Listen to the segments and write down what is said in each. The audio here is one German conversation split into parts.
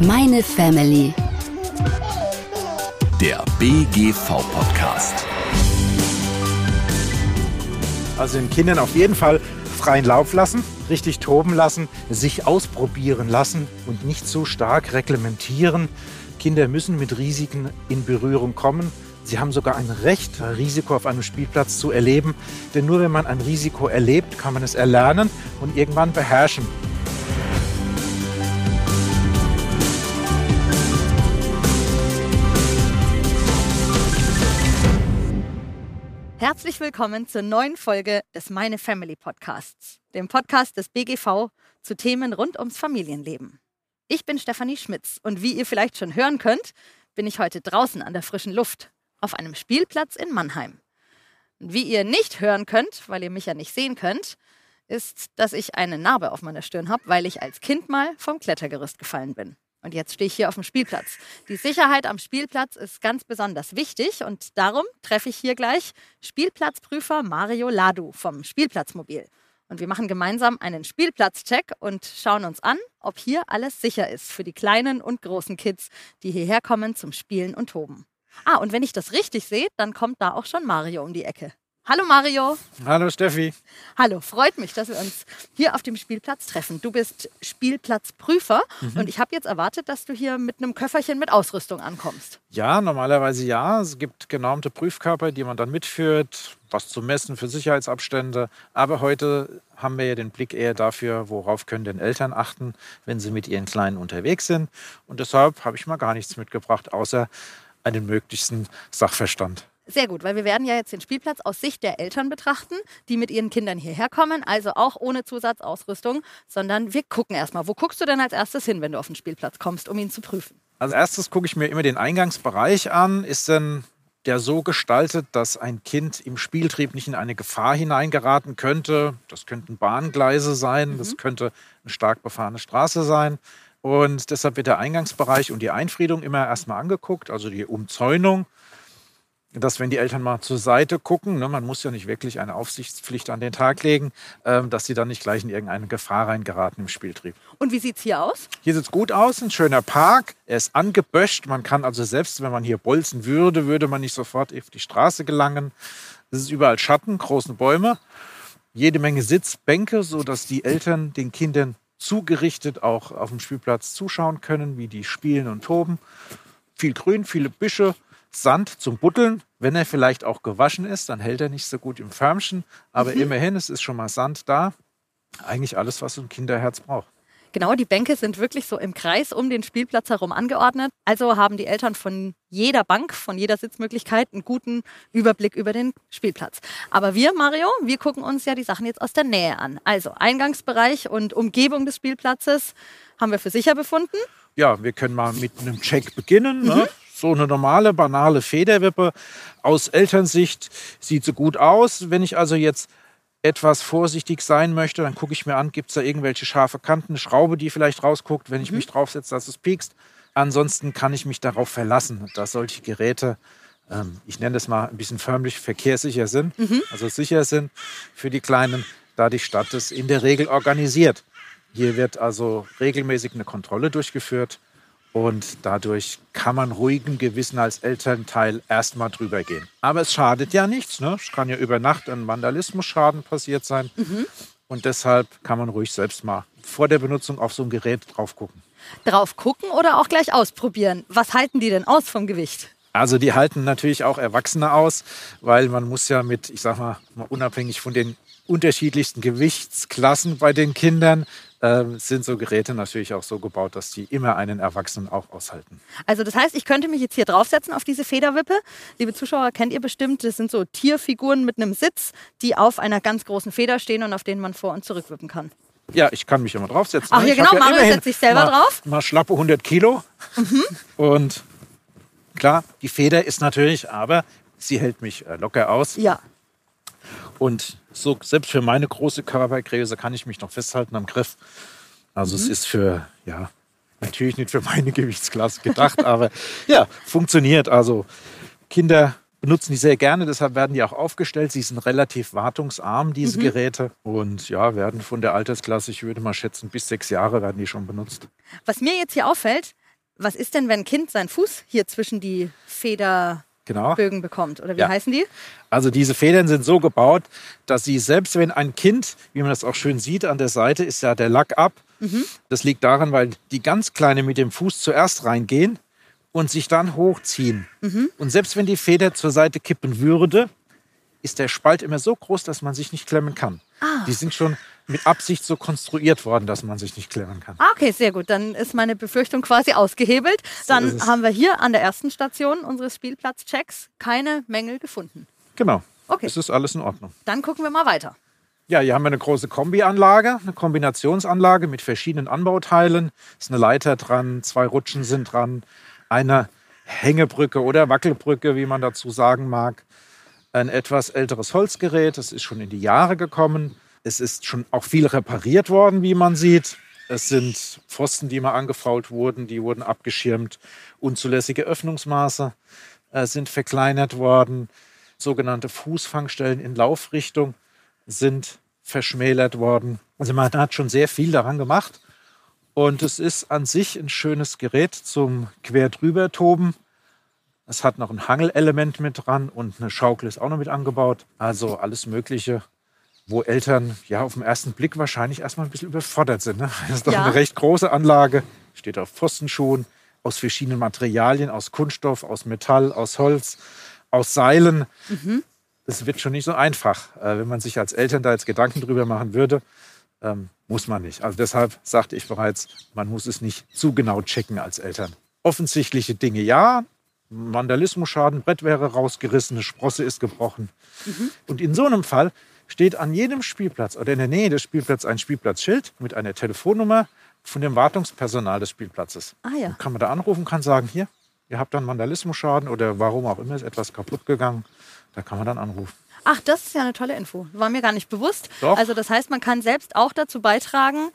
Meine Family. Der BGV-Podcast. Also den Kindern auf jeden Fall freien Lauf lassen, richtig toben lassen, sich ausprobieren lassen und nicht so stark reglementieren. Kinder müssen mit Risiken in Berührung kommen. Sie haben sogar ein Recht, Risiko auf einem Spielplatz zu erleben. Denn nur wenn man ein Risiko erlebt, kann man es erlernen und irgendwann beherrschen. Herzlich willkommen zur neuen Folge des Meine Family Podcasts, dem Podcast des BGV zu Themen rund ums Familienleben. Ich bin Stefanie Schmitz und wie ihr vielleicht schon hören könnt, bin ich heute draußen an der frischen Luft auf einem Spielplatz in Mannheim. Und wie ihr nicht hören könnt, weil ihr mich ja nicht sehen könnt, ist, dass ich eine Narbe auf meiner Stirn habe, weil ich als Kind mal vom Klettergerüst gefallen bin. Und jetzt stehe ich hier auf dem Spielplatz. Die Sicherheit am Spielplatz ist ganz besonders wichtig und darum treffe ich hier gleich Spielplatzprüfer Mario Ladu vom Spielplatzmobil. Und wir machen gemeinsam einen Spielplatzcheck und schauen uns an, ob hier alles sicher ist für die kleinen und großen Kids, die hierher kommen zum Spielen und Toben. Ah, und wenn ich das richtig sehe, dann kommt da auch schon Mario um die Ecke. Hallo Mario. Hallo Steffi. Hallo, freut mich, dass wir uns hier auf dem Spielplatz treffen. Du bist Spielplatzprüfer mhm. und ich habe jetzt erwartet, dass du hier mit einem Köfferchen mit Ausrüstung ankommst. Ja, normalerweise ja. Es gibt genormte Prüfkörper, die man dann mitführt, was zu messen für Sicherheitsabstände. Aber heute haben wir ja den Blick eher dafür, worauf können denn Eltern achten, wenn sie mit ihren Kleinen unterwegs sind. Und deshalb habe ich mal gar nichts mitgebracht, außer einen möglichsten Sachverstand. Sehr gut, weil wir werden ja jetzt den Spielplatz aus Sicht der Eltern betrachten, die mit ihren Kindern hierher kommen, also auch ohne Zusatzausrüstung, sondern wir gucken erstmal. Wo guckst du denn als erstes hin, wenn du auf den Spielplatz kommst, um ihn zu prüfen? Als erstes gucke ich mir immer den Eingangsbereich an. Ist denn der so gestaltet, dass ein Kind im Spieltrieb nicht in eine Gefahr hineingeraten könnte? Das könnten Bahngleise sein, mhm. das könnte eine stark befahrene Straße sein. Und deshalb wird der Eingangsbereich und die Einfriedung immer erstmal angeguckt, also die Umzäunung dass wenn die Eltern mal zur Seite gucken, ne, man muss ja nicht wirklich eine Aufsichtspflicht an den Tag legen, ähm, dass sie dann nicht gleich in irgendeine Gefahr reingeraten im Spieltrieb. Und wie sieht es hier aus? Hier sieht es gut aus, ein schöner Park, er ist angeböscht, man kann also selbst, wenn man hier bolzen würde, würde man nicht sofort auf die Straße gelangen. Es ist überall Schatten, große Bäume, jede Menge Sitzbänke, sodass die Eltern den Kindern zugerichtet auch auf dem Spielplatz zuschauen können, wie die spielen und toben. Viel Grün, viele Büsche, Sand zum Butteln. Wenn er vielleicht auch gewaschen ist, dann hält er nicht so gut im Förmchen. Aber mhm. immerhin, es ist schon mal Sand da. Eigentlich alles, was ein Kinderherz braucht. Genau, die Bänke sind wirklich so im Kreis um den Spielplatz herum angeordnet. Also haben die Eltern von jeder Bank, von jeder Sitzmöglichkeit einen guten Überblick über den Spielplatz. Aber wir, Mario, wir gucken uns ja die Sachen jetzt aus der Nähe an. Also Eingangsbereich und Umgebung des Spielplatzes haben wir für sicher befunden. Ja, wir können mal mit einem Check beginnen. Ne? Mhm. So eine normale, banale Federwippe aus Elternsicht sieht so gut aus. Wenn ich also jetzt etwas vorsichtig sein möchte, dann gucke ich mir an, gibt es da irgendwelche scharfe Kanten, eine Schraube, die vielleicht rausguckt, wenn ich mhm. mich draufsetze, dass es piekst. Ansonsten kann ich mich darauf verlassen, dass solche Geräte, ähm, ich nenne das mal ein bisschen förmlich, verkehrssicher sind, mhm. also sicher sind für die Kleinen, da die Stadt es in der Regel organisiert. Hier wird also regelmäßig eine Kontrolle durchgeführt und dadurch kann man ruhigen Gewissen als Elternteil erstmal drüber gehen. Aber es schadet ja nichts. Ne? Es kann ja über Nacht ein Vandalismusschaden passiert sein. Mhm. Und deshalb kann man ruhig selbst mal vor der Benutzung auf so ein Gerät drauf gucken. Drauf gucken oder auch gleich ausprobieren? Was halten die denn aus vom Gewicht? Also die halten natürlich auch Erwachsene aus, weil man muss ja mit, ich sag mal, mal unabhängig von den unterschiedlichsten Gewichtsklassen bei den Kindern äh, sind so Geräte natürlich auch so gebaut, dass die immer einen Erwachsenen auch aushalten. Also das heißt, ich könnte mich jetzt hier draufsetzen auf diese Federwippe. Liebe Zuschauer, kennt ihr bestimmt, das sind so Tierfiguren mit einem Sitz, die auf einer ganz großen Feder stehen und auf denen man vor und zurück wippen kann. Ja, ich kann mich immer draufsetzen. Ach, ne? hier genau, ja Mario setzt sich selber mal, drauf. Mal schlappe 100 Kilo. Mhm. Und klar, die Feder ist natürlich, aber sie hält mich äh, locker aus. Ja. Und so, selbst für meine große Körpergröße kann ich mich noch festhalten am Griff. Also mhm. es ist für, ja, natürlich nicht für meine Gewichtsklasse gedacht, aber ja, funktioniert. Also Kinder benutzen die sehr gerne, deshalb werden die auch aufgestellt. Sie sind relativ wartungsarm, diese mhm. Geräte. Und ja, werden von der Altersklasse, ich würde mal schätzen, bis sechs Jahre werden die schon benutzt. Was mir jetzt hier auffällt, Was ist denn, wenn ein Kind seinen Fuß hier zwischen die Federbögen Genau. bekommt? Oder wie Ja. heißen die? Also diese Federn sind so gebaut, dass sie selbst wenn ein Kind, wie man das auch schön sieht an der Seite, ist ja der Lack ab. Das liegt daran, weil die ganz kleine mit dem Fuß zuerst reingehen und sich dann hochziehen. Und selbst wenn die Feder zur Seite kippen würde, ist der Spalt immer so groß, dass man sich nicht klemmen kann. Die sind schon mit Absicht so konstruiert worden, dass man sich nicht klemmen kann. Ah, okay, sehr gut. Dann ist meine Befürchtung quasi ausgehebelt. Dann es. haben wir hier an der ersten Station unseres Spielplatzchecks keine Mängel gefunden. Genau. Okay. Es ist alles in Ordnung. Dann gucken wir mal weiter. Ja, hier haben wir eine große Kombianlage, eine Kombinationsanlage mit verschiedenen Anbauteilen. Ist eine Leiter dran, zwei Rutschen sind dran, eine Hängebrücke oder Wackelbrücke, wie man dazu sagen mag. Ein etwas älteres Holzgerät, das ist schon in die Jahre gekommen. Es ist schon auch viel repariert worden, wie man sieht. Es sind Pfosten, die mal angefault wurden, die wurden abgeschirmt. Unzulässige Öffnungsmaße äh, sind verkleinert worden. Sogenannte Fußfangstellen in Laufrichtung sind verschmälert worden. Also man hat schon sehr viel daran gemacht. Und es ist an sich ein schönes Gerät zum quer drüber toben. Es hat noch ein Hangelelement mit dran und eine Schaukel ist auch noch mit angebaut. Also alles Mögliche, wo Eltern ja auf den ersten Blick wahrscheinlich erstmal ein bisschen überfordert sind. Ne? Das ist doch Ja. eine recht große Anlage, steht auf Pfostenschuhen, aus verschiedenen Materialien, aus Kunststoff, aus Metall, aus Holz, aus Seilen. Es wird schon nicht so einfach, äh, wenn man sich als Eltern da jetzt Gedanken drüber machen würde. Ähm, muss man nicht. Also deshalb sagte ich bereits, man muss es nicht zu genau checken als Eltern. Offensichtliche Dinge ja, Vandalismusschaden, Brett wäre rausgerissen, eine Sprosse ist gebrochen. Und in so einem Fall steht an jedem Spielplatz oder in der Nähe des Spielplatzes ein Spielplatzschild mit einer Telefonnummer von dem Wartungspersonal des Spielplatzes. Ah ja. Kann man da anrufen, kann sagen, hier, ihr habt dann Vandalismusschaden oder warum auch immer ist etwas kaputt gegangen. Da kann man dann anrufen. Ach, das ist ja eine tolle Info. War mir gar nicht bewusst. Doch. Also das heißt, man kann selbst auch dazu beitragen,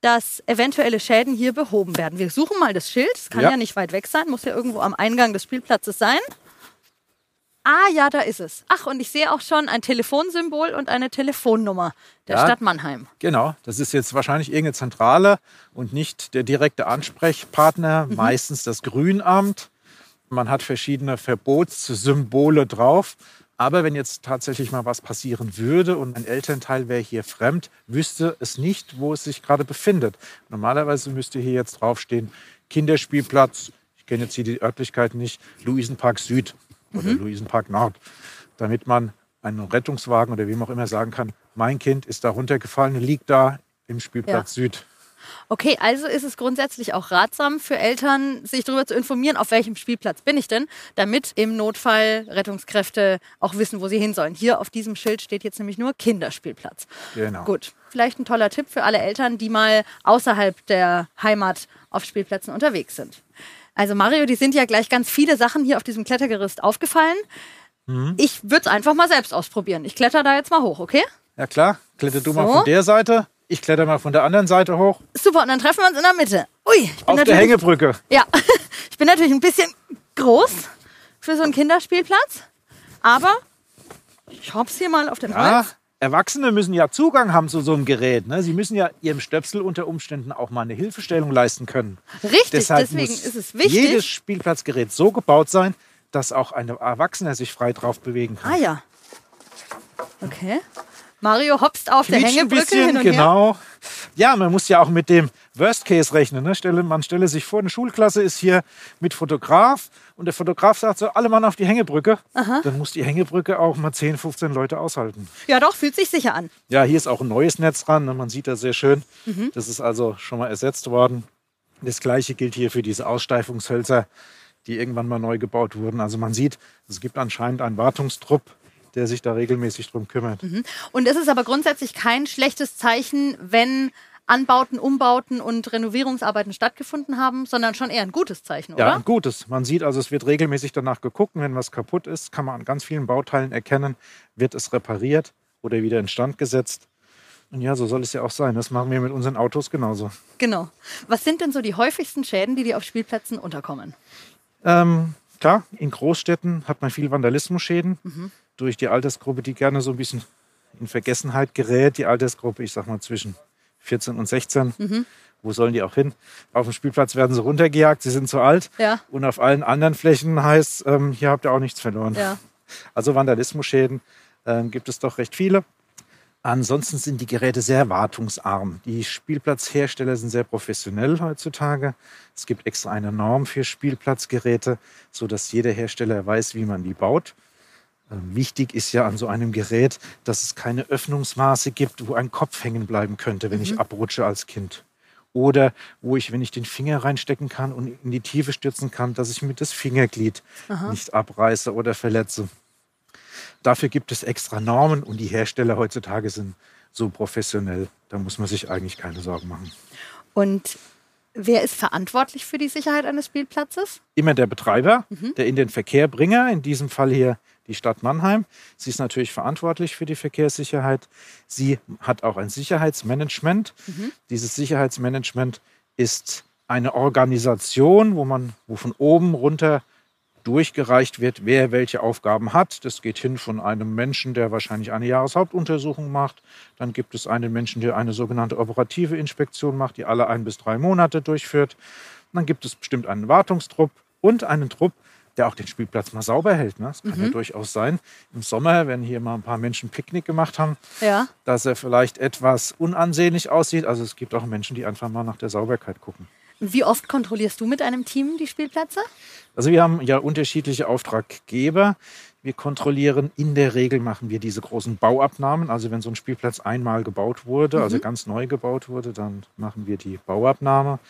dass eventuelle Schäden hier behoben werden. Wir suchen mal das Schild. Es kann ja. Ja. nicht weit weg sein, muss ja irgendwo am Eingang des Spielplatzes sein. Ah ja, da ist es. Ach, und ich sehe auch schon ein Telefonsymbol und eine Telefonnummer der Ja. Stadt Mannheim. Genau, das ist jetzt wahrscheinlich irgendeine Zentrale und nicht der direkte Ansprechpartner, meistens das Grünamt. Man hat verschiedene Verbotssymbole drauf. Aber wenn jetzt tatsächlich mal was passieren würde und ein Elternteil wäre hier fremd, wüsste es nicht, wo es sich gerade befindet. Normalerweise müsste hier jetzt draufstehen, Kinderspielplatz, ich kenne jetzt hier die Örtlichkeit nicht, Luisenpark Süd oder Luisenpark Nord, damit man einen Rettungswagen oder wem auch immer sagen kann, mein Kind ist da runtergefallen, liegt da im Spielplatz Süd. Okay, also ist es grundsätzlich auch ratsam für Eltern, sich darüber zu informieren, auf welchem Spielplatz bin ich denn, damit im Notfall Rettungskräfte auch wissen, wo sie hin sollen. Hier auf diesem Schild steht jetzt nämlich nur Kinderspielplatz. Genau. Gut, vielleicht ein toller Tipp für alle Eltern, die mal außerhalb der Heimat auf Spielplätzen unterwegs sind. Also Mario, die sind ja gleich ganz viele Sachen hier auf diesem Klettergerüst aufgefallen. Mhm. Ich würde es einfach mal selbst ausprobieren. Ich kletter da jetzt mal hoch, okay? Ja klar, kletter du mal So. von der Seite, ich kletter mal von der anderen Seite hoch. Super, und dann treffen wir uns in der Mitte. Ui, ich bin Auf der Hängebrücke. Ja, ich bin natürlich ein bisschen groß für so einen Kinderspielplatz, aber ich hopp's hier mal auf den Ja, Holz. Erwachsene müssen ja Zugang haben zu so einem Gerät. Ne? Sie müssen ja ihrem Stöpsel unter Umständen auch mal eine Hilfestellung leisten können. Richtig, Deshalb deswegen muss ist es wichtig. jedes Spielplatzgerät so gebaut sein, dass auch ein Erwachsener sich frei drauf bewegen kann. Ah ja. Okay. Mario hopst auf der Quietscht ein Hängebrücke bisschen, hin und her. genau. Ja, man muss ja auch mit dem Worst Case rechnen. Ne? Stelle, man stelle sich vor, eine Schulklasse ist hier mit Fotograf und der Fotograf sagt so, alle Mann auf die Hängebrücke. Dann muss die Hängebrücke auch mal 10, 15 Leute aushalten. Ja, doch, fühlt sich sicher an. Ja, hier ist auch ein neues Netz dran. Ne? Man sieht das sehr schön. Mhm. Das ist also schon mal ersetzt worden. Das gleiche gilt hier für diese Aussteifungshölzer, die irgendwann mal neu gebaut wurden. Also man sieht, es gibt anscheinend einen Wartungstrupp, der sich da regelmäßig drum kümmert. Und es ist aber grundsätzlich kein schlechtes Zeichen, wenn Anbauten, Umbauten und Renovierungsarbeiten stattgefunden haben, sondern schon eher ein gutes Zeichen, Ja, oder? ein gutes. Man sieht also, es wird regelmäßig danach geguckt. Wenn was kaputt ist, kann man an ganz vielen Bauteilen erkennen, wird es repariert oder wieder instand gesetzt. Und ja, so soll es ja auch sein. Das machen wir mit unseren Autos genauso. Genau. Was sind denn so die häufigsten Schäden, die dir auf Spielplätzen unterkommen? Ähm, klar, in Großstädten hat man viel Vandalismusschäden Mhm. Durch die Altersgruppe, die gerne so ein bisschen in Vergessenheit gerät. Die Altersgruppe, ich sag mal zwischen 14 und 16. Wo sollen die auch hin? Auf dem Spielplatz werden sie runtergejagt, sie sind zu alt. Ja. Und auf allen anderen Flächen heißt, ähm, hier habt ihr auch nichts verloren. Ja. Also Vandalismusschäden ähm, gibt es doch recht viele. Ansonsten sind die Geräte sehr wartungsarm. Die Spielplatzhersteller sind sehr professionell heutzutage. Es gibt extra eine Norm für Spielplatzgeräte, so dass jeder Hersteller weiß, wie man die baut. Ähm, Wichtig ist ja an so einem Gerät, dass es keine Öffnungsmaße gibt, wo ein Kopf hängen bleiben könnte, wenn ich abrutsche als Kind. Oder wo ich, wenn ich den Finger reinstecken kann und in die Tiefe stürzen kann, dass ich mir das Fingerglied nicht abreiße oder verletze. Dafür gibt es extra Normen und die Hersteller heutzutage sind so professionell. Da muss man sich eigentlich keine Sorgen machen. Und wer ist verantwortlich für die Sicherheit eines Spielplatzes? Immer der Betreiber, der in den Verkehr Bringer, in diesem Fall hier die Stadt Mannheim. Sie ist natürlich verantwortlich für die Verkehrssicherheit. Sie hat auch ein Sicherheitsmanagement. Dieses Sicherheitsmanagement ist eine Organisation, wo man, wo von oben runter durchgereicht wird, wer welche Aufgaben hat. Das geht hin von einem Menschen, der wahrscheinlich eine Jahreshauptuntersuchung macht. Dann gibt es einen Menschen, der eine sogenannte operative Inspektion macht, die alle ein bis drei Monate durchführt. Dann gibt es bestimmt einen Wartungstrupp und einen Trupp, der auch den Spielplatz mal sauber hält. Ne? Das kann ja durchaus sein. Im Sommer, wenn hier mal ein paar Menschen Picknick gemacht haben, Ja. dass er vielleicht etwas unansehnlich aussieht. Also es gibt auch Menschen, die einfach mal nach der Sauberkeit gucken. Wie oft kontrollierst du mit einem Team die Spielplätze? Also wir haben ja unterschiedliche Auftraggeber. Wir kontrollieren, in der Regel machen wir diese großen Bauabnahmen. Also wenn so ein Spielplatz einmal gebaut wurde, also ganz neu gebaut wurde, dann machen wir die Bauabnahme.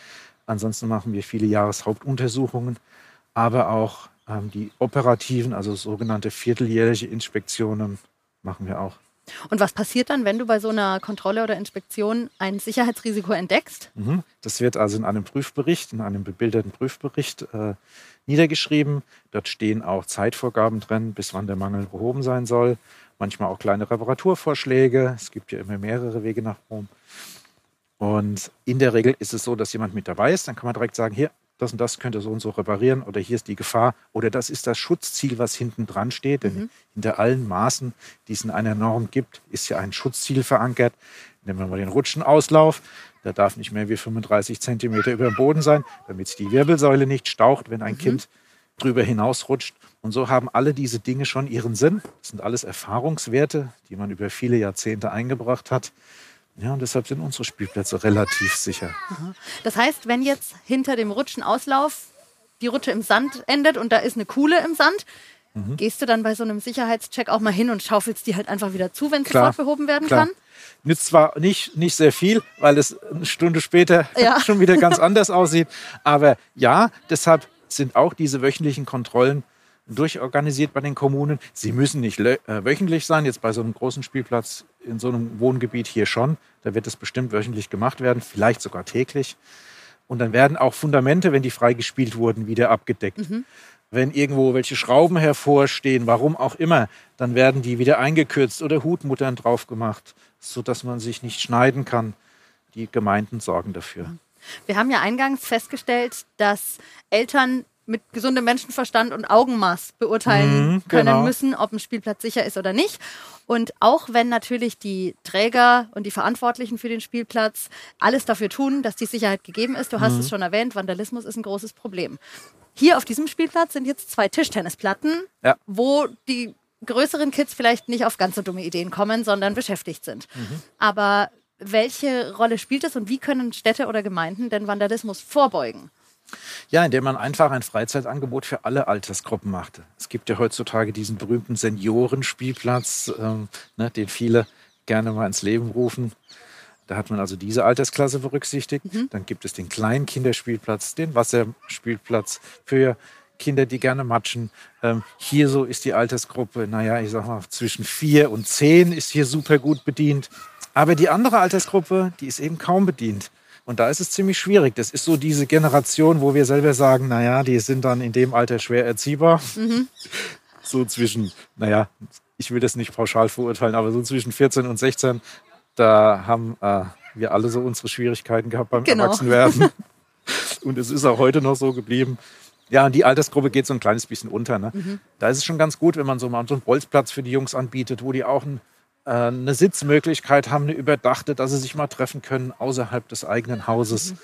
Ansonsten machen wir viele Jahreshauptuntersuchungen, aber auch ähm, die operativen, also sogenannte vierteljährliche Inspektionen machen wir auch. Und was passiert dann, wenn du bei so einer Kontrolle oder Inspektion ein Sicherheitsrisiko entdeckst? Mhm. Das wird also in einem Prüfbericht, in einem bebilderten Prüfbericht äh, niedergeschrieben. Dort stehen auch Zeitvorgaben drin, bis wann der Mangel behoben sein soll. Manchmal auch kleine Reparaturvorschläge. Es gibt ja immer mehrere Wege nach Rom. Und in der Regel ist es so, dass jemand mit dabei ist. Dann kann man direkt sagen, hier, das und das könnte so und so reparieren oder hier ist die Gefahr oder das ist das Schutzziel, was hinten dran steht. Denn hinter allen Maßen, die es in einer Norm gibt, ist ja ein Schutzziel verankert. Nehmen wir mal den Rutschenauslauf. Der darf nicht mehr wie 35 Zentimeter über dem Boden sein, damit die Wirbelsäule nicht staucht, wenn ein Kind drüber hinausrutscht. Und so haben alle diese Dinge schon ihren Sinn. Das sind alles Erfahrungswerte, die man über viele Jahrzehnte eingebracht hat. Ja, und deshalb sind unsere Spielplätze relativ sicher. Das heißt, wenn jetzt hinter dem Rutschenauslauf die Rutsche im Sand endet und da ist eine Kuhle im Sand, Mhm. gehst du dann bei so einem Sicherheitscheck auch mal hin und schaufelst die halt einfach wieder zu, wenn sofort behoben werden Klar. kann? Nützt zwar nicht, nicht sehr viel, weil es eine Stunde später Ja. schon wieder ganz anders aussieht. Aber ja, deshalb sind auch diese wöchentlichen Kontrollen durchorganisiert bei den Kommunen. Sie müssen nicht äh, wöchentlich sein. Jetzt bei so einem großen Spielplatz in so einem Wohngebiet hier schon. Da wird es bestimmt wöchentlich gemacht werden, vielleicht sogar täglich. Und dann werden auch Fundamente, wenn die freigespielt wurden, wieder abgedeckt. Wenn irgendwo welche Schrauben hervorstehen, warum auch immer, dann werden die wieder eingekürzt oder Hutmuttern drauf gemacht, sodass man sich nicht schneiden kann. Die Gemeinden sorgen dafür. Wir haben ja eingangs festgestellt, dass Eltern mit gesundem Menschenverstand und Augenmaß beurteilen Mhm, können genau. müssen, ob ein Spielplatz sicher ist oder nicht. Und auch wenn natürlich die Träger und die Verantwortlichen für den Spielplatz alles dafür tun, dass die Sicherheit gegeben ist, du hast Mhm. es schon erwähnt, Vandalismus ist ein großes Problem. Hier auf diesem Spielplatz sind jetzt zwei Tischtennisplatten, Ja. wo die größeren Kids vielleicht nicht auf ganz so dumme Ideen kommen, sondern beschäftigt sind. Mhm. Aber welche Rolle spielt es und wie können Städte oder Gemeinden denn Vandalismus vorbeugen? Ja, indem man einfach ein Freizeitangebot für alle Altersgruppen machte. Es gibt ja heutzutage diesen berühmten Seniorenspielplatz, ähm, ne, den viele gerne mal ins Leben rufen. Da hat man also diese Altersklasse berücksichtigt. Dann gibt es den kleinen Kinderspielplatz, den Wasserspielplatz für Kinder, die gerne matschen. Ähm, hier so ist die Altersgruppe, naja, ich sag mal, zwischen vier und zehn ist hier super gut bedient. Aber die andere Altersgruppe, die ist eben kaum bedient. Und da ist es ziemlich schwierig. Das ist so diese Generation, wo wir selber sagen, naja, die sind dann in dem Alter schwer erziehbar. So zwischen, naja, ich will das nicht pauschal verurteilen, aber so zwischen 14 und 16, da haben äh, wir alle so unsere Schwierigkeiten gehabt beim Genau. Erwachsenwerden. Und es ist auch heute noch so geblieben. Ja, und die Altersgruppe geht so ein kleines bisschen unter. Ne? Da ist es schon ganz gut, wenn man so mal so einen Bolzplatz für die Jungs anbietet, wo die auch ein eine Sitzmöglichkeit haben, eine überdachte, dass sie sich mal treffen können außerhalb des eigenen Hauses. Mhm.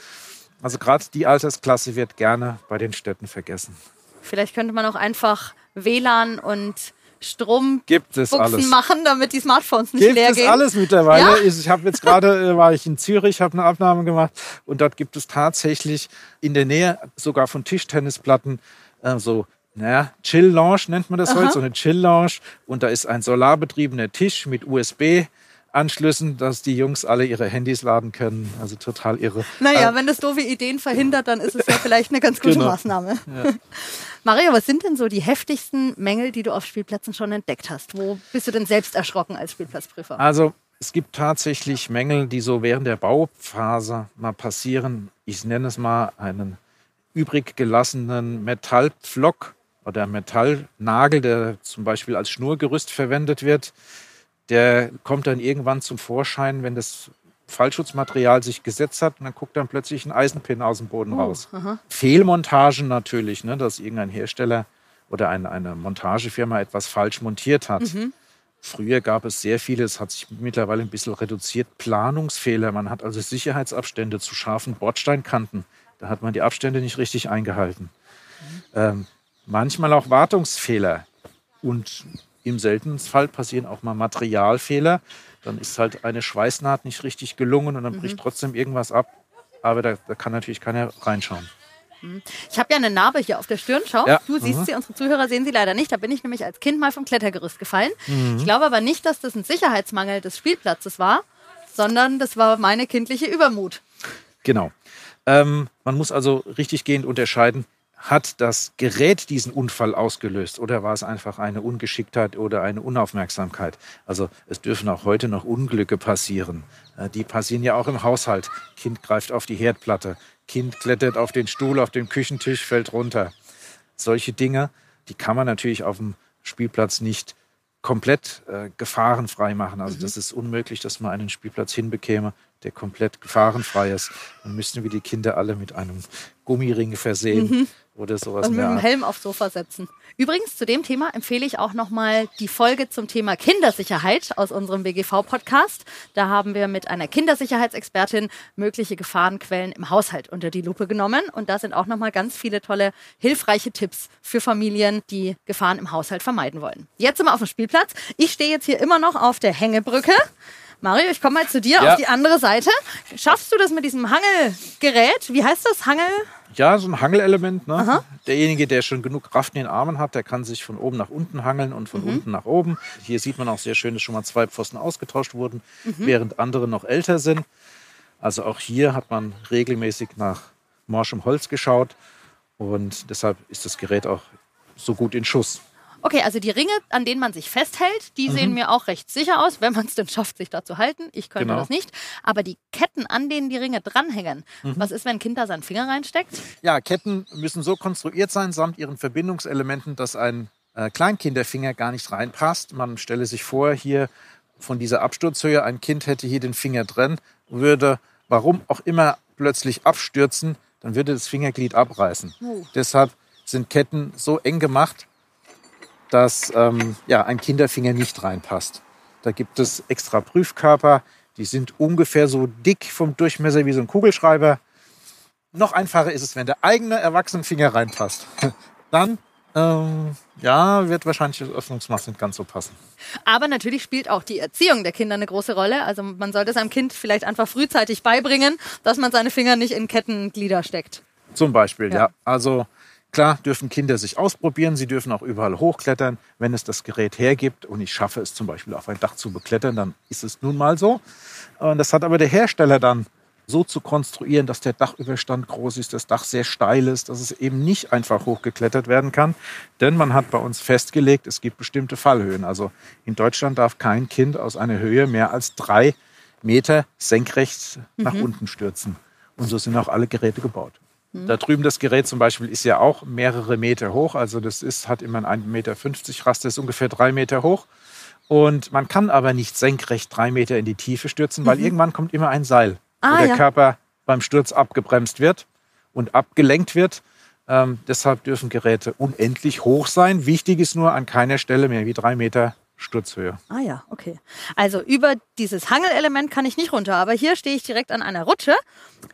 Also gerade die Altersklasse wird gerne bei den Städten vergessen. Vielleicht könnte man auch einfach WLAN und Strom Gibt es Buchsen alles. machen, damit die Smartphones nicht Gibt leer es gehen. alles mittlerweile. Ja? Ich habe jetzt gerade, äh, war ich in Zürich, habe eine Abnahme gemacht und dort gibt es tatsächlich in der Nähe sogar von Tischtennisplatten äh, so, naja, Chill-Lounge nennt man das heute, so eine Chill-Lounge und da ist ein solarbetriebener Tisch mit USB. Anschlüssen, dass die Jungs alle ihre Handys laden können. Also total irre. Naja, Äh, wenn das doofe Ideen verhindert, dann ist es ja vielleicht eine ganz gute Genau. Maßnahme. Mario, was sind denn so die heftigsten Mängel, die du auf Spielplätzen schon entdeckt hast? Wo bist du denn selbst erschrocken als Spielplatzprüfer? Also es gibt tatsächlich Mängel, die so während der Bauphase mal passieren. Ich nenne es mal einen übrig gelassenen Metallpflock oder Metallnagel, der zum Beispiel als Schnurgerüst verwendet wird. Der kommt dann irgendwann zum Vorschein, wenn das Fallschutzmaterial sich gesetzt hat und dann guckt dann plötzlich ein Eisenpin aus dem Boden raus. Fehlmontagen natürlich, ne, dass irgendein Hersteller oder eine, eine Montagefirma etwas falsch montiert hat. Früher gab es sehr viele, es hat sich mittlerweile ein bisschen reduziert, Planungsfehler. Man hat also Sicherheitsabstände zu scharfen Bordsteinkanten. Da hat man die Abstände nicht richtig eingehalten. Ähm, manchmal auch Wartungsfehler. Und im seltenen Fall passieren auch mal Materialfehler. Dann ist halt eine Schweißnaht nicht richtig gelungen und dann bricht trotzdem irgendwas ab. Aber da, da kann natürlich keiner reinschauen. Ich habe ja eine Narbe hier auf der Stirn. Schau, Ja. du siehst Mhm. sie, unsere Zuhörer sehen sie leider nicht. Da bin ich nämlich als Kind mal vom Klettergerüst gefallen. Mhm. Ich glaube aber nicht, dass das ein Sicherheitsmangel des Spielplatzes war, sondern das war meine kindliche Übermut. Genau. Ähm, man muss also richtig gehend unterscheiden, hat das Gerät diesen Unfall ausgelöst oder war es einfach eine Ungeschicktheit oder eine Unaufmerksamkeit? Also es dürfen auch heute noch Unglücke passieren. Äh, die passieren ja auch im Haushalt. Kind greift auf die Herdplatte, Kind klettert auf den Stuhl, auf den Küchentisch, fällt runter. Solche Dinge, die kann man natürlich auf dem Spielplatz nicht komplett äh, gefahrenfrei machen. Also das ist unmöglich, dass man einen Spielplatz hinbekäme, der komplett gefahrenfrei ist. Dann müssten wir die Kinder alle mit einem Gummiring versehen oder sowas Und mit Art. Helm aufs Sofa setzen. Übrigens, zu dem Thema empfehle ich auch nochmal die Folge zum Thema Kindersicherheit aus unserem BGV-Podcast. Da haben wir mit einer Kindersicherheitsexpertin mögliche Gefahrenquellen im Haushalt unter die Lupe genommen. Und da sind auch nochmal ganz viele tolle, hilfreiche Tipps für Familien, die Gefahren im Haushalt vermeiden wollen. Jetzt sind wir auf dem Spielplatz. Ich stehe jetzt hier immer noch auf der Hängebrücke. Mario, ich komme mal zu dir Ja. auf die andere Seite. Schaffst du das mit diesem Hangelgerät? Wie heißt das? Hangel? Ja, so ein Hangelelement. Ne? Derjenige, der schon genug Kraft in den Armen hat, der kann sich von oben nach unten hangeln und von unten nach oben. Hier sieht man auch sehr schön, dass schon mal zwei Pfosten ausgetauscht wurden, während andere noch älter sind. Also auch hier hat man regelmäßig nach morschem Holz geschaut und deshalb ist das Gerät auch so gut in Schuss. Okay, also die Ringe, an denen man sich festhält, die sehen mir auch recht sicher aus, wenn man es denn schafft, sich da zu halten. Ich könnte Genau. das nicht. Aber die Ketten, an denen die Ringe dranhängen, was ist, wenn ein Kind da seinen Finger reinsteckt? Ja, Ketten müssen so konstruiert sein, samt ihren Verbindungselementen, dass ein äh, Kleinkinderfinger gar nicht reinpasst. Man stelle sich vor, hier von dieser Absturzhöhe, ein Kind hätte hier den Finger drin, würde, warum auch immer, plötzlich abstürzen, dann würde das Fingerglied abreißen. Oh. Deshalb sind Ketten so eng gemacht, dass ähm, ja, ein Kinderfinger nicht reinpasst. Da gibt es extra Prüfkörper, die sind ungefähr so dick vom Durchmesser wie so ein Kugelschreiber. Noch einfacher ist es, wenn der eigene Erwachsenenfinger reinpasst. Dann, ähm, ja, wird wahrscheinlich das Öffnungsmaß nicht ganz so passen. Aber natürlich spielt auch die Erziehung der Kinder eine große Rolle. Also man sollte seinem Kind vielleicht einfach frühzeitig beibringen, dass man seine Finger nicht in Kettenglieder steckt. Zum Beispiel, Ja. ja. Also klar dürfen Kinder sich ausprobieren, sie dürfen auch überall hochklettern, wenn es das Gerät hergibt und ich schaffe es zum Beispiel auf ein Dach zu beklettern, dann ist es nun mal so. Und das hat aber der Hersteller dann so zu konstruieren, dass der Dachüberstand groß ist, das Dach sehr steil ist, dass es eben nicht einfach hochgeklettert werden kann. Denn man hat bei uns festgelegt, es gibt bestimmte Fallhöhen. Also in Deutschland darf kein Kind aus einer Höhe mehr als drei Meter senkrecht nach unten stürzen. Und so sind auch alle Geräte gebaut. Da drüben das Gerät zum Beispiel ist ja auch mehrere Meter hoch. Also das ist, hat immer einen 1,50 Meter Raster, ist ungefähr drei Meter hoch. Und man kann aber nicht senkrecht drei Meter in die Tiefe stürzen, weil irgendwann kommt immer ein Seil, Ah, wo der ja. Körper beim Sturz abgebremst wird und abgelenkt wird. Ähm, deshalb dürfen Geräte unendlich hoch sein. Wichtig ist nur an keiner Stelle mehr wie drei Meter Sturzhöhe. Ah ja, okay. Also über dieses Hangelelement kann ich nicht runter, aber hier stehe ich direkt an einer Rutsche.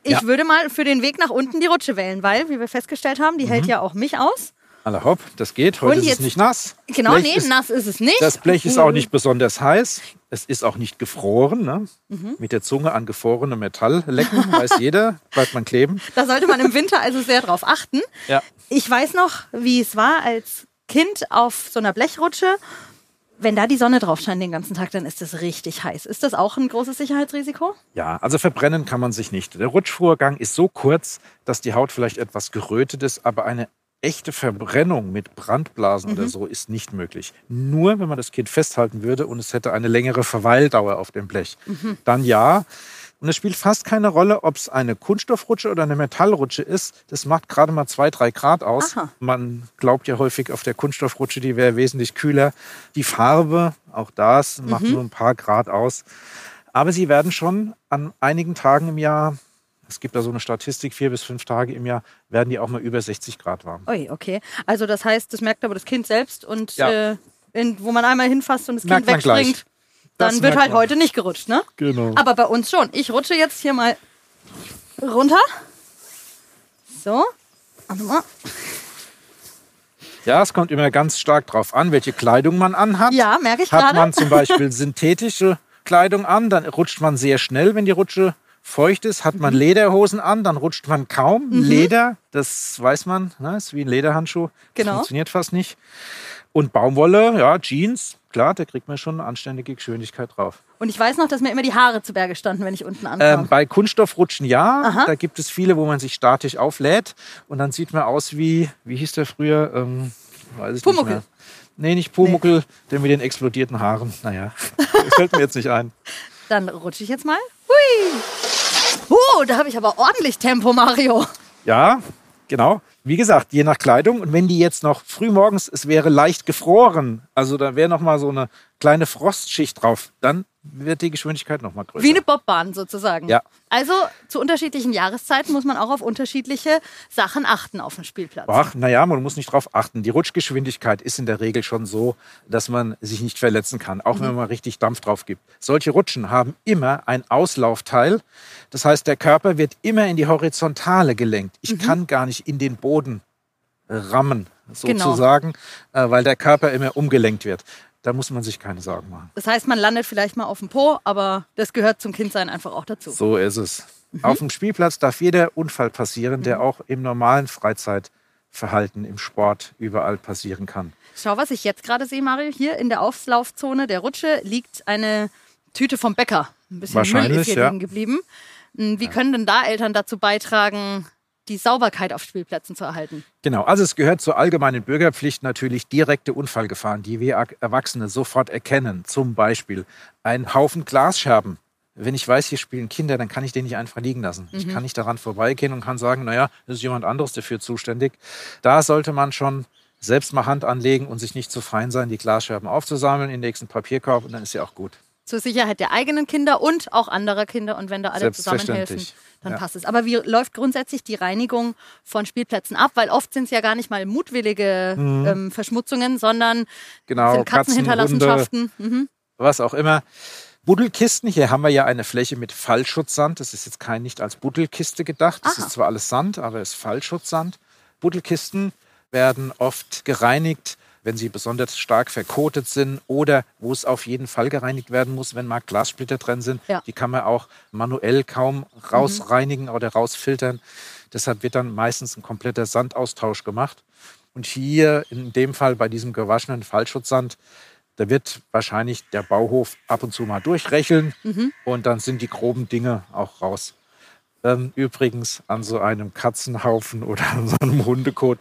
Ich Ja. würde mal für den Weg nach unten die Rutsche wählen, weil, wie wir festgestellt haben, die hält ja auch mich aus. Alla hopp, das geht. Heute Und ist jetzt- es nicht nass. Genau, Blech nee, ist, nass ist es nicht. Das Blech ist auch nicht besonders heiß. Es ist auch nicht gefroren. Ne? Mhm. Mit der Zunge an gefrorenem Metall lecken, weiß jeder, bleibt man kleben. Da sollte man im Winter also sehr drauf achten. Ja. Ich weiß noch, wie es war als Kind auf so einer Blechrutsche. Wenn da die Sonne drauf scheint den ganzen Tag, dann ist das richtig heiß. Ist das auch ein großes Sicherheitsrisiko? Ja, also verbrennen kann man sich nicht. Der Rutschvorgang ist so kurz, dass die Haut vielleicht etwas gerötet ist, aber eine echte Verbrennung mit Brandblasen oder so ist nicht möglich. Nur wenn man das Kind festhalten würde und es hätte eine längere Verweildauer auf dem Blech. Dann ja. Und es spielt fast keine Rolle, ob es eine Kunststoffrutsche oder eine Metallrutsche ist. Das macht gerade mal zwei, drei Grad aus. Aha. Man glaubt ja häufig auf der Kunststoffrutsche, die wäre wesentlich kühler. Die Farbe, auch das, macht nur ein paar Grad aus. Aber sie werden schon an einigen Tagen im Jahr, es gibt da so eine Statistik, vier bis fünf Tage im Jahr, werden die auch mal über 60 Grad warm. Ui, okay. Also das heißt, das merkt aber das Kind selbst und Ja. äh, in, wo man einmal hinfasst und das Merkt Kind wegspringt, Das dann wird halt man. heute nicht gerutscht, ne? Genau. Aber bei uns schon. Ich rutsche jetzt hier mal runter. So. Warte mal. Ja, es kommt immer ganz stark drauf an, welche Kleidung man anhat. Ja, merke ich Hat gerade. man zum Beispiel synthetische Kleidung an, dann rutscht man sehr schnell, wenn die Rutsche feucht ist. Hat man Mhm. Lederhosen an, dann rutscht man kaum. Leder, das weiß man, ne, ist wie ein Lederhandschuh. Das Genau. funktioniert fast nicht. Und Baumwolle, ja, Jeans, klar, da kriegt man schon eine anständige Geschwindigkeit drauf. Und ich weiß noch, dass mir immer die Haare zu Berge standen, wenn ich unten ankam. Ähm, bei Kunststoffrutschen ja, Aha. da gibt es viele, wo man sich statisch auflädt und dann sieht man aus wie, wie hieß der früher? Ähm, weiß ich Pumuckl. nicht mehr. Nee, nicht Pumuckel, der mit den explodierten Haaren. Naja, das fällt mir jetzt nicht ein. Dann rutsche ich jetzt mal. Hui. Uh, da habe ich aber ordentlich Tempo, Mario. Ja, genau. Wie gesagt, je nach Kleidung. Und wenn die jetzt noch früh morgens, es wäre leicht gefroren, also da wäre noch mal so eine kleine Frostschicht drauf, dann wird die Geschwindigkeit noch mal größer. Wie eine Bobbahn sozusagen. Ja. Also zu unterschiedlichen Jahreszeiten muss man auch auf unterschiedliche Sachen achten auf dem Spielplatz. Ach, naja, man muss nicht drauf achten. Die Rutschgeschwindigkeit ist in der Regel schon so, dass man sich nicht verletzen kann, auch wenn man richtig Dampf drauf gibt. Solche Rutschen haben immer ein Auslaufteil. Das heißt, der Körper wird immer in die Horizontale gelenkt. Ich kann gar nicht in den Boden rammen, Genau. sozusagen, äh, weil der Körper immer umgelenkt wird. Da muss man sich keine Sorgen machen. Das heißt, man landet vielleicht mal auf dem Po, aber das gehört zum Kindsein einfach auch dazu. So ist es. Auf dem Spielplatz darf jeder Unfall passieren, der auch im normalen Freizeitverhalten, im Sport überall passieren kann. Schau, was ich jetzt gerade sehe, Mario. Hier in der Auflaufzone der Rutsche liegt eine Tüte vom Bäcker. Ein bisschen Müll ist hier ja. liegen geblieben. Hm, Wie können denn da Eltern dazu beitragen, die Sauberkeit auf Spielplätzen zu erhalten? Genau, also es gehört zur allgemeinen Bürgerpflicht natürlich direkte Unfallgefahren, die wir Erwachsene sofort erkennen. Zum Beispiel ein Haufen Glasscherben. Wenn ich weiß, hier spielen Kinder, dann kann ich den nicht einfach liegen lassen. Ich kann nicht daran vorbeigehen und kann sagen, naja, das ist jemand anderes dafür zuständig. Da sollte man schon selbst mal Hand anlegen und sich nicht zu fein sein, die Glasscherben aufzusammeln in den nächsten Papierkorb und dann ist ja auch gut. Zur Sicherheit der eigenen Kinder und auch anderer Kinder. Und wenn da alle zusammenhelfen, dann ja. passt es. Aber wie läuft grundsätzlich die Reinigung von Spielplätzen ab? Weil oft sind es ja gar nicht mal mutwillige ähm, Verschmutzungen, sondern Mhm. Genau, sind Katzen, Katzenhinterlassenschaften. Mhm. was auch immer. Buddelkisten, hier haben wir ja eine Fläche mit Fallschutzsand. Das ist jetzt kein nicht als Buddelkiste gedacht. Das Aha. ist zwar alles Sand, aber es ist Fallschutzsand. Buddelkisten werden oft gereinigt, wenn sie besonders stark verkotet sind oder wo es auf jeden Fall gereinigt werden muss, wenn mal Glassplitter drin sind. Ja. Die kann man auch manuell kaum rausreinigen oder rausfiltern. Deshalb wird dann meistens ein kompletter Sandaustausch gemacht. Und hier in dem Fall bei diesem gewaschenen Fallschutzsand, da wird wahrscheinlich der Bauhof ab und zu mal durchrecheln und dann sind die groben Dinge auch raus. Ähm, übrigens an so einem Katzenhaufen oder an so einem Hundekot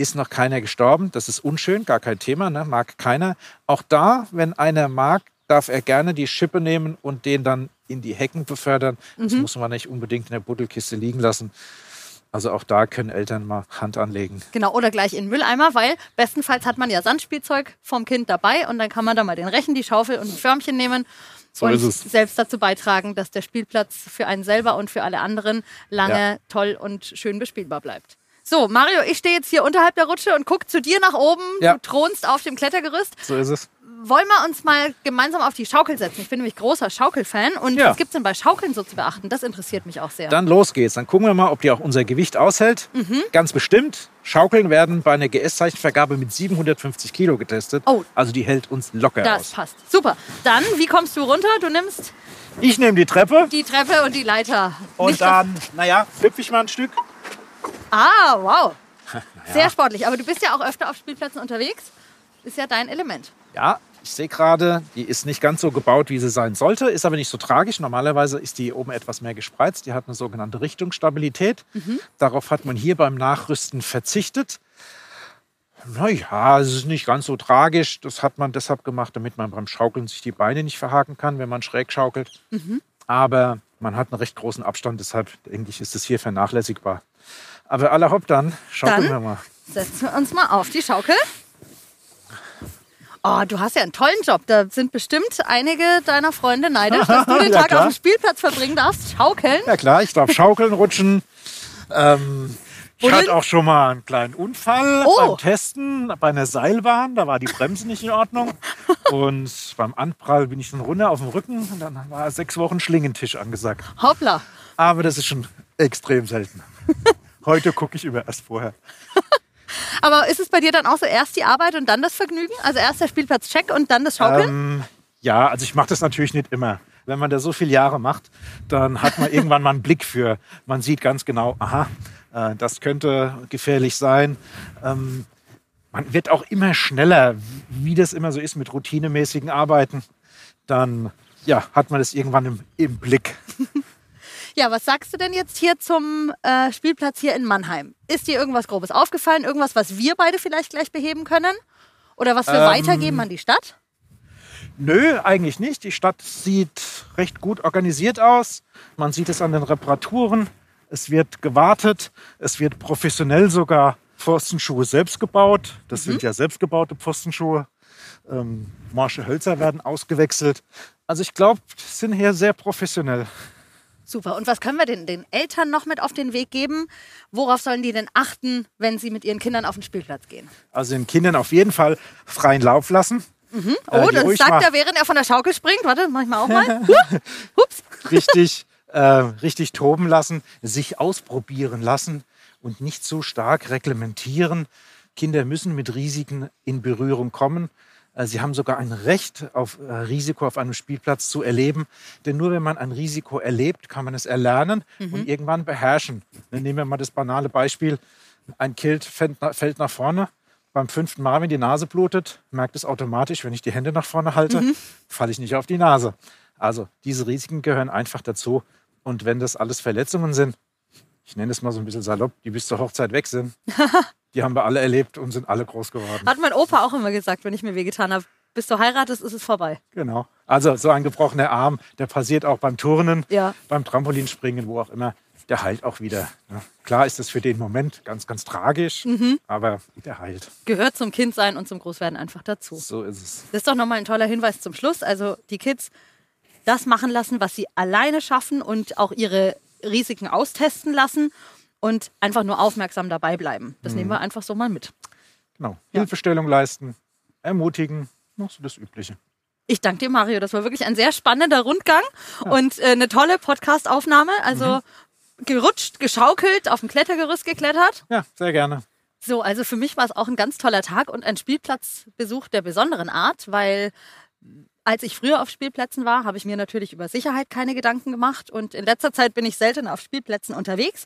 ist noch keiner gestorben. Das ist unschön, gar kein Thema, ne? mag keiner. Auch da, wenn einer mag, darf er gerne die Schippe nehmen und den dann in die Hecken befördern. Das muss man nicht unbedingt in der Buddelkiste liegen lassen. Also auch da können Eltern mal Hand anlegen. Genau, oder gleich in den Mülleimer, weil bestenfalls hat man ja Sandspielzeug vom Kind dabei und dann kann man da mal den Rechen, die Schaufel und ein Förmchen nehmen So und selbst dazu beitragen, dass der Spielplatz für einen selber und für alle anderen lange Ja. toll und schön bespielbar bleibt. So, Mario, ich stehe jetzt hier unterhalb der Rutsche und guck zu dir nach oben. Ja. Du thronst auf dem Klettergerüst. So ist es. Wollen wir uns mal gemeinsam auf die Schaukel setzen? Ich bin nämlich großer Schaukelfan. Und Ja. was gibt's denn bei Schaukeln so zu beachten? Das interessiert mich auch sehr. Dann los geht's. Dann gucken wir mal, ob die auch unser Gewicht aushält. Mhm. Ganz bestimmt. Schaukeln werden bei einer GS-Zeichenvergabe mit 750 Kilo getestet. Oh. Also die hält uns locker das aus. passt. Super. Dann, wie kommst du runter? Du nimmst Ich nehme die Treppe die Treppe und die Leiter. und Nicht das- dann, naja, hüpfe ich mal ein Stück. Ah, wow. Sehr sportlich. Aber du bist ja auch öfter auf Spielplätzen unterwegs. Ist ja dein Element. Ja, ich sehe gerade, die ist nicht ganz so gebaut, wie sie sein sollte, ist aber nicht so tragisch. Normalerweise ist die oben etwas mehr gespreizt. Die hat eine sogenannte Richtungsstabilität. Darauf hat man hier beim Nachrüsten verzichtet. Naja, es ist nicht ganz so tragisch. Das hat man deshalb gemacht, damit man beim Schaukeln sich die Beine nicht verhaken kann, wenn man schräg schaukelt. Aber man hat einen recht großen Abstand, deshalb denke ich, ist es hier vernachlässigbar. Aber aller Hopp dann, schaukeln Dann? wir mal. Setzen wir uns mal auf die Schaukel. Oh, du hast ja einen tollen Job. Da sind bestimmt einige deiner Freunde neidisch, dass du den Ja, Tag klar. auf dem Spielplatz verbringen darfst. Schaukeln. Ja klar, ich darf schaukeln, rutschen. Ähm, ich hatte auch schon mal einen kleinen Unfall Oh. beim Testen bei einer Seilbahn. Da war die Bremse nicht in Ordnung. Und beim Anprall bin ich dann runter auf dem Rücken. Und dann war sechs Wochen Schlingentisch angesagt. Hoppla. Aber das ist schon extrem selten. Heute gucke ich über erst vorher. Aber ist es bei dir dann auch so erst die Arbeit und dann das Vergnügen? Also erst der Spielplatz-Check und dann das Schaukeln? Ähm, ja, also ich mache das natürlich nicht immer. Wenn man das so viele Jahre macht, dann hat man irgendwann mal einen Blick für. Man sieht ganz genau, aha, äh, das könnte gefährlich sein. Ähm, man wird auch immer schneller, wie das immer so ist mit routinemäßigen Arbeiten. Dann ja, hat man das irgendwann im, im Blick. Ja, was sagst du denn jetzt hier zum äh, Spielplatz hier in Mannheim? Ist dir irgendwas Grobes aufgefallen? Irgendwas, was wir beide vielleicht gleich beheben können? Oder was wir Ähm, weitergeben an die Stadt? Nö, eigentlich nicht. Die Stadt sieht recht gut organisiert aus. Man sieht es an den Reparaturen. Es wird gewartet. Es wird professionell sogar Pfostenschuhe selbst gebaut. Das sind ja selbstgebaute Pfostenschuhe. Ähm, morsche Hölzer werden ausgewechselt. Also ich glaube, sind hier sehr professionell. Super. Und was können wir denn den Eltern noch mit auf den Weg geben? Worauf sollen die denn achten, wenn sie mit ihren Kindern auf den Spielplatz gehen? Also den Kindern auf jeden Fall freien Lauf lassen. Oh, Äh, die das ruhig sagt er, während er von der Schaukel springt. Warte, mach ich mal auch mal. Hups. richtig, äh, richtig toben lassen, sich ausprobieren lassen und nicht so stark reglementieren. Kinder müssen mit Risiken in Berührung kommen. Äh, Sie haben sogar ein Recht auf äh, Risiko auf einem Spielplatz zu erleben. Denn nur wenn man ein Risiko erlebt, kann man es erlernen und irgendwann beherrschen. Dann nehmen wir mal das banale Beispiel. Ein Kind fällt nach, fällt nach vorne. Beim fünften Mal, wenn die Nase blutet, merkt es automatisch, wenn ich die Hände nach vorne halte, falle ich nicht auf die Nase. Also diese Risiken gehören einfach dazu. Und wenn das alles Verletzungen sind, ich nenne es mal so ein bisschen salopp, die bis zur Hochzeit weg sind, die haben wir alle erlebt und sind alle groß geworden. Hat mein Opa auch immer gesagt, wenn ich mir wehgetan habe. Bis du heiratest, ist es vorbei. Genau. Also so ein gebrochener Arm, der passiert auch beim Turnen, Ja. beim Trampolinspringen, wo auch immer. Der heilt auch wieder. ne? Klar ist das für den Moment ganz, ganz tragisch, aber der heilt. Gehört zum Kindsein und zum Großwerden einfach dazu. So ist es. Das ist doch nochmal ein toller Hinweis zum Schluss. Also die Kids das machen lassen, was sie alleine schaffen und auch ihre Risiken austesten lassen und einfach nur aufmerksam dabei bleiben. Das nehmen wir einfach so mal mit. Genau. Ja. Hilfestellung leisten, ermutigen, noch so das Übliche. Ich danke dir, Mario. Das war wirklich ein sehr spannender Rundgang und äh, eine tolle Podcast-Aufnahme. Also gerutscht, geschaukelt, auf dem Klettergerüst geklettert. Ja, sehr gerne. So, also für mich war es auch ein ganz toller Tag und ein Spielplatzbesuch der besonderen Art, weil als ich früher auf Spielplätzen war, habe ich mir natürlich über Sicherheit keine Gedanken gemacht und in letzter Zeit bin ich selten auf Spielplätzen unterwegs.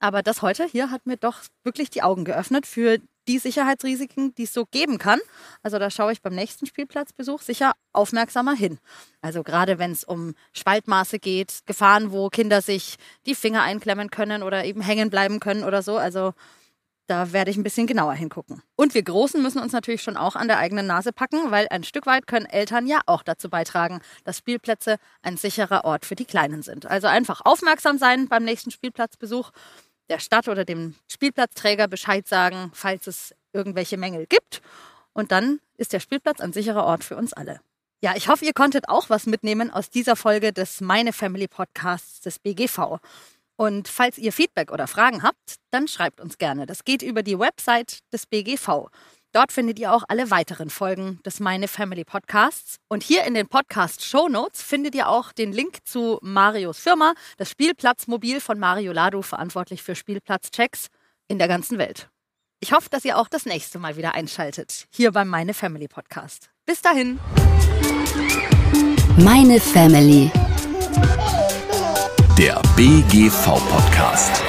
Aber das heute hier hat mir doch wirklich die Augen geöffnet für die Sicherheitsrisiken, die es so geben kann. Also da schaue ich beim nächsten Spielplatzbesuch sicher aufmerksamer hin. Also gerade wenn es um Spaltmaße geht, Gefahren, wo Kinder sich die Finger einklemmen können oder eben hängen bleiben können oder so. Also da werde ich ein bisschen genauer hingucken. Und wir Großen müssen uns natürlich schon auch an der eigenen Nase packen, weil ein Stück weit können Eltern ja auch dazu beitragen, dass Spielplätze ein sicherer Ort für die Kleinen sind. Also einfach aufmerksam sein beim nächsten Spielplatzbesuch, der Stadt oder dem Spielplatzträger Bescheid sagen, falls es irgendwelche Mängel gibt. Und dann ist der Spielplatz ein sicherer Ort für uns alle. Ja, ich hoffe, ihr konntet auch was mitnehmen aus dieser Folge des Meine Family Podcasts des BGV. Und falls ihr Feedback oder Fragen habt, dann schreibt uns gerne. Das geht über die Website des BGV. Dort findet ihr auch alle weiteren Folgen des Meine Family Podcasts. Und hier in den Podcast Show Notes findet ihr auch den Link zu Marios Firma, das Spielplatzmobil von Mario Lado, verantwortlich für Spielplatzchecks in der ganzen Welt. Ich hoffe, dass ihr auch das nächste Mal wieder einschaltet, hier beim Meine Family Podcast. Bis dahin. Meine Family. Der BGV Podcast.